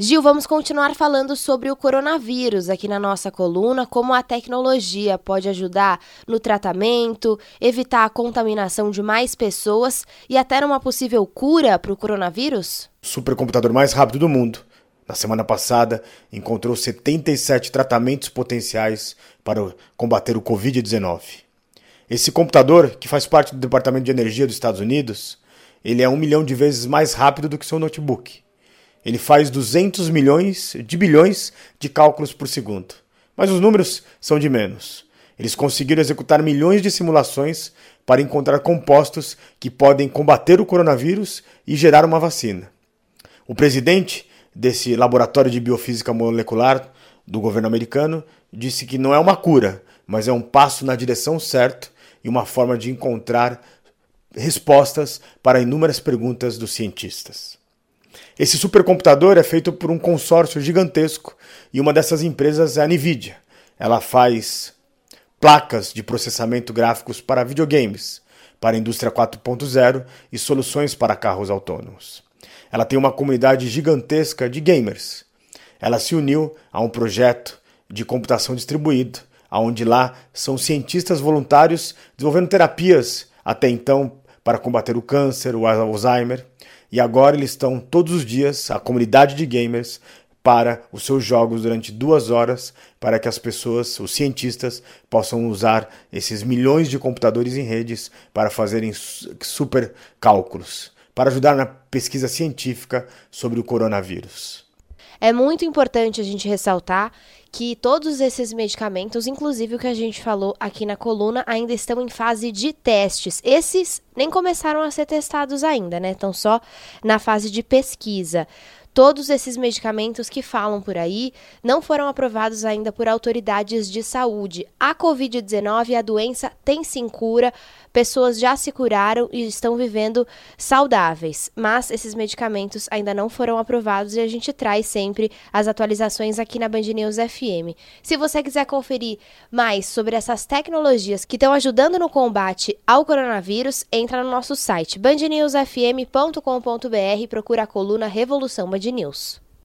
Gil, vamos continuar falando sobre o coronavírus aqui na nossa coluna, como a tecnologia pode ajudar no tratamento, evitar a contaminação de mais pessoas e até numa possível cura para o coronavírus? O supercomputador mais rápido do mundo. Na semana passada, encontrou 77 tratamentos potenciais para combater o Covid-19. Esse computador, que faz parte do Departamento de Energia dos Estados Unidos, ele é um milhão de vezes mais rápido do que seu notebook. Ele faz 200 milhões de bilhões de cálculos por segundo. Mas os números são de menos. Eles conseguiram executar milhões de simulações para encontrar compostos que podem combater o coronavírus e gerar uma vacina. O presidente desse laboratório de biofísica molecular do governo americano disse que não é uma cura, mas é um passo na direção certa e uma forma de encontrar respostas para inúmeras perguntas dos cientistas. Esse supercomputador é feito por um consórcio gigantesco e uma dessas empresas é a Nvidia. Ela faz placas de processamento gráficos para videogames, para a indústria 4.0 e soluções para carros autônomos. Ela tem uma comunidade gigantesca de gamers. Ela se uniu a um projeto de computação distribuído, onde lá são cientistas voluntários desenvolvendo terapias até então para combater o câncer, o Alzheimer e agora eles estão todos os dias, a comunidade de gamers, para os seus jogos durante duas horas, para que as pessoas, os cientistas, possam usar esses milhões de computadores em redes para fazerem super cálculos, para ajudar na pesquisa científica sobre o coronavírus. É muito importante a gente ressaltar que todos esses medicamentos, inclusive o que a gente falou aqui na coluna, ainda estão em fase de testes. Esses nem começaram a ser testados ainda, né? Estão só na fase de pesquisa. Todos esses medicamentos que falam por aí não foram aprovados ainda por autoridades de saúde. A Covid-19, a doença tem sim cura, pessoas já se curaram e estão vivendo saudáveis, mas esses medicamentos ainda não foram aprovados e a gente traz sempre as atualizações aqui na Band News FM. Se você quiser conferir mais sobre essas tecnologias que estão ajudando no combate ao coronavírus, entra no nosso site bandnewsfm.com.br e procura a coluna Revolução Band News.